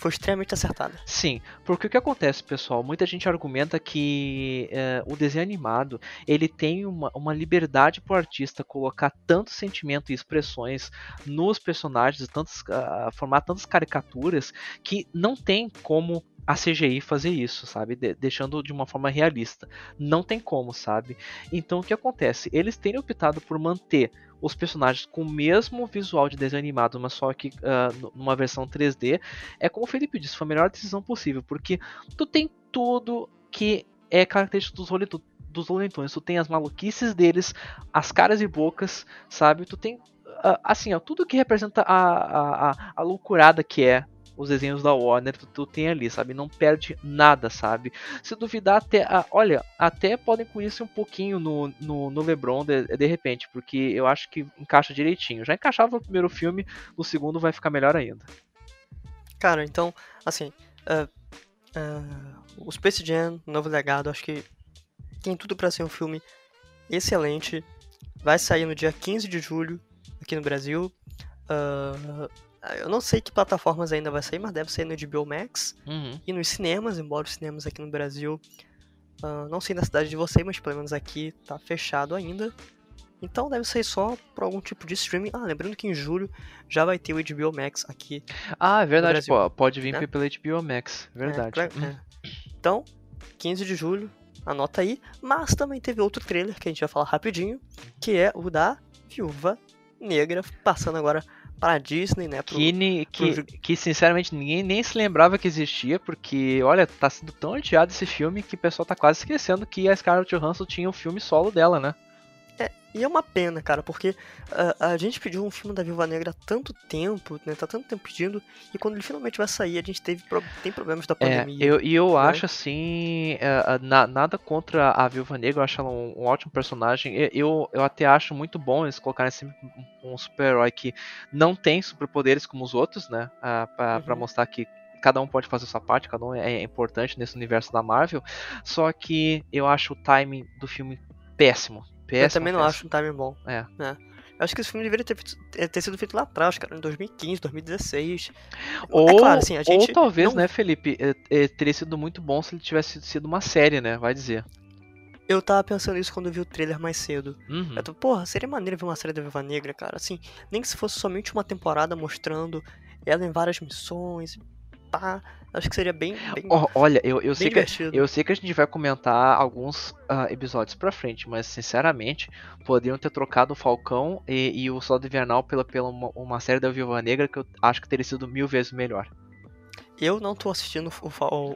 foi extremamente acertada.
Sim, porque o que acontece, pessoal? Muita gente argumenta que eh, o desenho animado ele tem uma, uma liberdade para o artista colocar tanto sentimento e expressões nos personagens, tantos, ah, formar tantas caricaturas que não tem como a CGI fazer isso, sabe? De- deixando de uma forma realista. Não tem como, sabe? Então o que acontece? Eles têm optado por manter os personagens com o mesmo visual de desenho animado, mas só que n- numa versão 3D, é como o Felipe disse, foi a melhor decisão possível, porque tu tem tudo que é característico dos Looney dos tu tem as maluquices deles, as caras e bocas, sabe? Tu tem ah, assim, ó, tudo que representa a, a, a, a loucurada que é os desenhos da Warner, tu, tu tem ali, sabe? Não perde nada, sabe? Se duvidar, até. olha, até podem conhecer um pouquinho no, no, no LeBron de, de repente, porque eu acho que encaixa direitinho. Já encaixava no primeiro filme, no segundo vai ficar melhor ainda.
Cara, então, assim, ah, ah, o Space Jam, Novo Legado, acho que tem tudo pra ser um filme excelente. Vai sair no dia 15 de julho aqui no Brasil. Ah, eu não sei que plataformas ainda vai sair, mas deve sair no HBO Max
Uhum.
e nos cinemas, embora os cinemas aqui no Brasil, ah, não sei na cidade de vocês, mas pelo menos aqui tá fechado ainda. Então deve sair só por algum tipo de streaming. Ah, lembrando que em julho já vai ter o HBO Max aqui
Ah, é verdade,
Brasil,
pô, pode vir
né?
pela HBO Max, verdade.
É, claro, é. Então, 15 de julho, anota aí. Mas também teve outro trailer que a gente vai falar rapidinho, que é o da Viúva Negra, passando agora para a Disney, né? pro-
Que, que, que, sinceramente ninguém nem se lembrava que existia, porque olha, tá sendo tão odiado esse filme que o pessoal tá quase esquecendo que a Scarlett Johansson tinha um filme solo dela, né?
É, e é uma pena, cara, porque a, a gente pediu um filme da Viúva Negra há tanto tempo, né? Tá tanto tempo pedindo, e quando ele finalmente vai sair, a gente teve tem problemas da
É,
pandemia.
eu, e eu
né?
acho assim, é, na- nada contra a Viúva Negra, eu acho ela um, um ótimo personagem. Eu, eu até acho muito bom eles colocarem sempre um, um super-herói que não tem superpoderes como os outros, né? Ah, pra, pra
Uhum.
mostrar que cada um pode fazer sua parte, cada um é, é importante nesse universo da Marvel. Só que eu acho o timing do filme péssimo. Péssimo
eu também não
péssimo.
acho um timing bom.
É.
né? Eu acho que esse filme deveria ter, eh, ter sido feito lá atrás, cara, em 2015, 2016.
Ou,
é claro, assim, a
ou
gente.
talvez,
não-
né, Felipe, é, é, teria sido muito bom se ele tivesse sido uma série, né? Vai dizer.
Eu tava pensando isso quando eu vi o trailer mais cedo.
Uhum.
Eu tô, porra, seria maneiro ver uma série da Viúva Negra, cara. Assim, nem que se fosse somente uma temporada mostrando ela em várias missões. Pá, acho que seria bem, bem,
olha, eu, eu sei que. Eu sei que a gente vai comentar alguns ah, episódios pra frente, mas sinceramente, poderiam ter trocado o Falcão e, e o Soldado Invernal pela, pela uma, uma série da Viúva Negra que eu acho que teria sido mil vezes melhor.
Eu não tô assistindo o,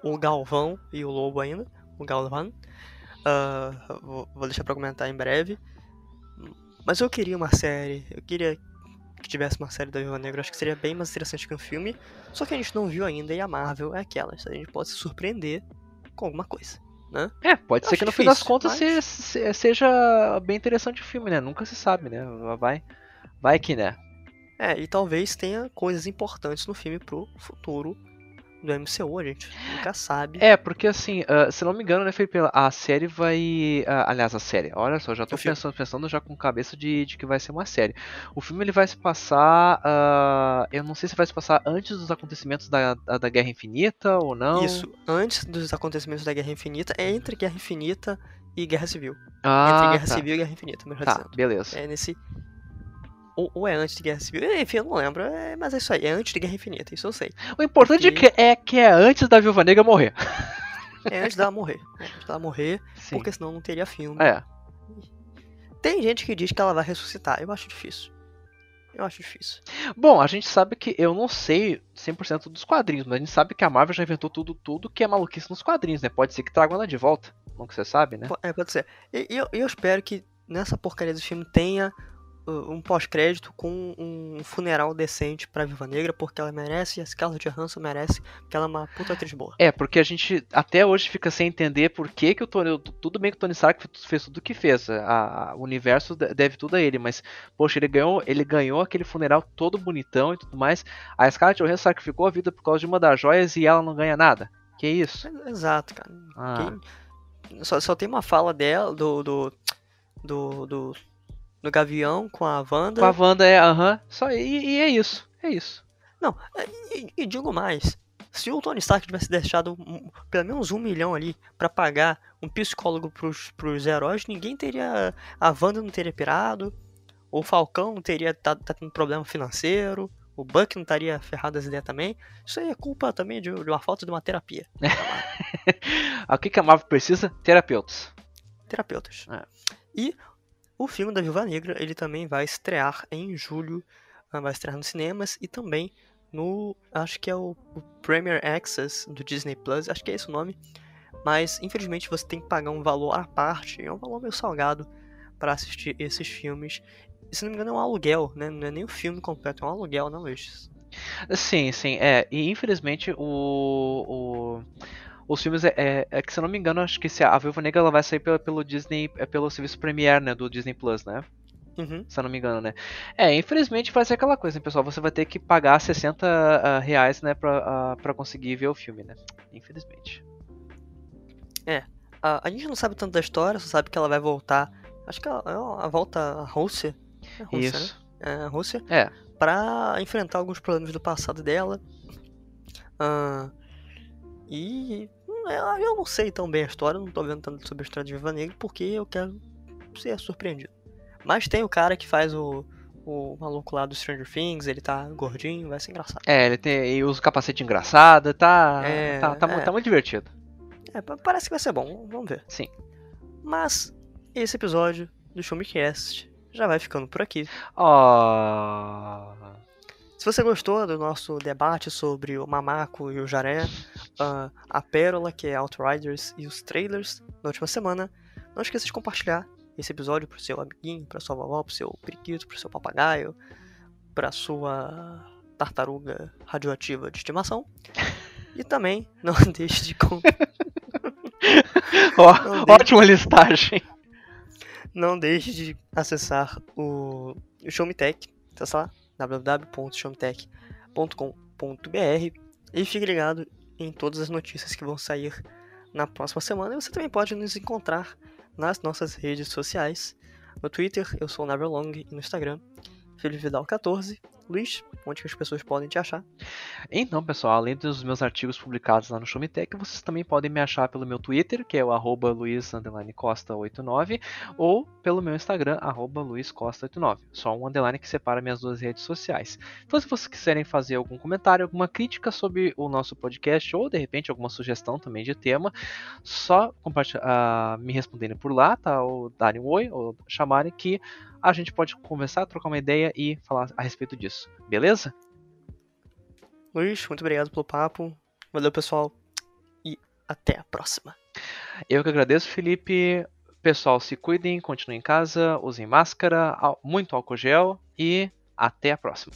o- o Galvão e o Lobo ainda. O Galvão. Ah, vou, vou deixar pra comentar em breve. Mas eu queria uma série. Eu queria que tivesse uma série da Viúva Negra. Acho que seria bem mais interessante que um filme. Só que a gente não viu ainda e a Marvel é aquela. A gente pode se surpreender com alguma coisa.
É, pode
Eu
ser que no fim das
difícil,
contas
mas-
se- se- seja bem interessante o filme, né? Nunca se sabe, né? Vai, vai que né.
É, e talvez tenha coisas importantes no filme pro futuro do MCU. A gente nunca sabe.
É, porque assim, ah, se não me engano, né, Felipe, a série vai. ah, aliás, a série, olha só, já tô
O filme.
pensando, pensando já com cabeça de, de que vai ser uma série. O filme ele vai se passar. ah, eu não sei se vai se passar antes dos acontecimentos da, da, da Guerra Infinita ou não.
Isso, antes dos acontecimentos da Guerra Infinita, é entre Guerra Infinita e Guerra Civil.
Ah,
entre Guerra
tá.
Civil e Guerra Infinita, melhor
Tá,
dizendo.
beleza.
É nesse. Ou, ou é antes de Guerra Civil. Enfim, eu não lembro. é- mas é isso aí. É antes de Guerra Infinita, isso eu sei.
O importante
porque-
é, que, é que é antes da Viúva Negra morrer.
É antes dela morrer. É antes dela morrer,
Sim.
porque senão não teria filme.
É.
Tem gente que diz que ela vai ressuscitar. Eu acho difícil. Eu acho difícil.
Bom, a gente sabe que eu não sei 100% dos quadrinhos, mas a gente sabe que a Marvel já inventou tudo, tudo que é maluquice nos quadrinhos, né? Pode ser que tragam ela de volta. Nunca você sabe, né?
É, pode ser. E eu, eu espero que nessa porcaria do filme tenha um pós-crédito com um funeral decente pra Viva Negra, porque ela merece, e a Scarlett Johansson merece, porque ela é uma puta atriz boa.
É, porque a gente até hoje fica sem entender por que, que o Tony. Tudo bem que o Tony Stark fez tudo o que fez. A, a- o universo de- deve tudo a ele, mas, poxa, ele ganhou, ele ganhou aquele funeral todo bonitão e tudo mais. A Scarlett Johansson sacrificou a vida por causa de uma das joias e ela não ganha nada. Que isso?
Exato, cara.
Ah.
Quem- Só, só tem uma fala dela, do. do. do. do, do Gavião com a Wanda.
Com a Wanda é, aham. Só e, e é isso. É isso.
Não, e, e digo mais. Se o Tony Stark tivesse deixado um- pelo menos um milhão ali pra pagar um psicólogo pros, pros heróis, ninguém teria. A Wanda não teria pirado, o Falcão não teria tá, tá tendo problema financeiro, o Buck não estaria ferrado as ideias também. Isso aí é culpa também de, de uma falta de uma terapia. [laughs]
o que, que a Marvel precisa? Terapeutas.
Terapeutas.
É.
E o filme da Viúva Negra, ele também vai estrear em julho, ah, vai estrear nos cinemas e também no, acho que é o, o Premier Access do Disney Plus, acho que é esse o nome, mas infelizmente você tem que pagar um valor à parte, é um valor meio salgado para assistir esses filmes. Se não me engano é um aluguel, né? Não é nem o filme completo, é um aluguel, não Luiz?
Sim, sim, é. E infelizmente o. o os filmes é, é, é que se eu não me engano, acho que se a Viúva Negra ela vai sair pelo, pelo Disney, é pelo serviço Premiere, né, do Disney Plus, né?
Uhum.
Se eu não me engano, né? É, infelizmente vai ser aquela coisa, né, pessoal? Você vai ter que pagar 60 ah, reais, né, pra, ah, pra conseguir ver o filme, né? Infelizmente.
A, a gente não sabe tanto da história, só sabe que ela vai voltar. Acho que ela, ela volta à Rússia. É a Rússia, né?
Isso.
É, a Rússia.
É.
Pra enfrentar alguns problemas do passado dela. Ah, e hum, eu não sei tão bem a história, não tô vendo tanto sobre a história de Viva Negra porque eu quero ser surpreendido. Mas tem o cara que faz o, o maluco lá do Stranger Things, ele tá gordinho, vai ser engraçado.
É, ele tem, e usa o capacete engraçado, tá,
É,
tá, tá,
é.
tá muito divertido.
É, pa- parece que vai ser bom, vamos ver.
Sim.
Mas esse episódio do Showmecast já vai ficando por aqui.
Ó.
Se você gostou do nosso debate sobre o Mamaco e o Jaré, ah, a Pérola, que é Outriders, e os trailers da última semana, não esqueça de compartilhar esse episódio pro seu amiguinho, pra sua vovó, pro seu periquito, pro seu papagaio, pra sua tartaruga radioativa de estimação. E também [laughs] não deixe de.
Ó, [laughs] ótima listagem.
Não deixe de acessar o, o Show Me Tech, acessa lá www.showmetech.com.br e fique ligado em todas as notícias que vão sair na próxima semana. E você também pode nos encontrar nas nossas redes sociais. No Twitter, eu sou o Neverlong, e no Instagram, Felipe Vidal 14 Luiz, onde que as pessoas podem te achar?
Então, pessoal, além dos meus artigos publicados lá no Showmetech, vocês também podem me achar pelo meu Twitter, que é o arroba luiz_costa89, ou pelo meu Instagram, arroba luizcosta89. Só um underline que separa minhas duas redes sociais. Então, se vocês quiserem fazer algum comentário, alguma crítica sobre o nosso podcast, ou de repente alguma sugestão também de tema, só uh, me responderem por lá, tá? Ou darem um oi, ou chamarem que a gente pode conversar, trocar uma ideia e falar a respeito disso, beleza?
Luiz, muito obrigado pelo papo. Valeu, pessoal. E até a próxima.
Eu que agradeço, Felipe. Pessoal, se cuidem, continuem em casa, usem máscara, muito álcool gel e até a próxima.